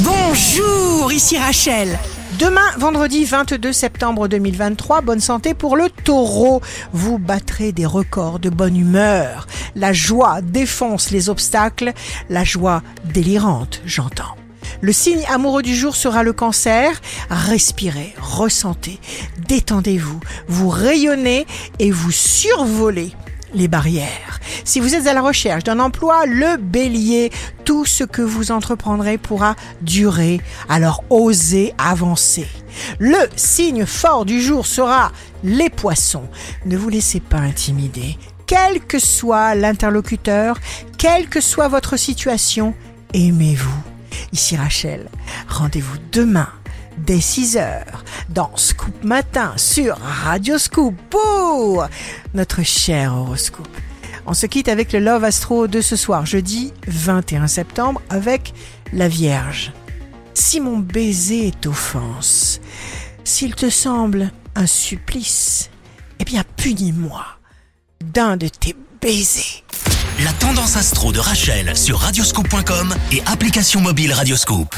Bonjour, ici Rachel. Demain, vendredi 22 septembre 2023, bonne santé pour le taureau. Vous battrez des records de bonne humeur. La joie défonce les obstacles, la joie délirante, j'entends. Le signe amoureux du jour sera le cancer. Respirez, ressentez, détendez-vous, vous rayonnez et vous survolez les barrières. Si vous êtes à la recherche d'un emploi, le bélier, tout ce que vous entreprendrez pourra durer, alors osez avancer. Le signe fort du jour sera les poissons. Ne vous laissez pas intimider. Quel que soit l'interlocuteur, quelle que soit votre situation, aimez-vous. Ici Rachel, rendez-vous demain dès 6h dans Scoop Matin sur Radio Scoop pour notre cher horoscope. On se quitte avec le Love Astro de ce soir, jeudi 21 septembre, avec la Vierge. Si mon baiser est offense, s'il te semble un supplice, eh bien punis-moi d'un de tes baisers. La tendance astro de Rachel sur radioscope.com et application mobile Radioscope.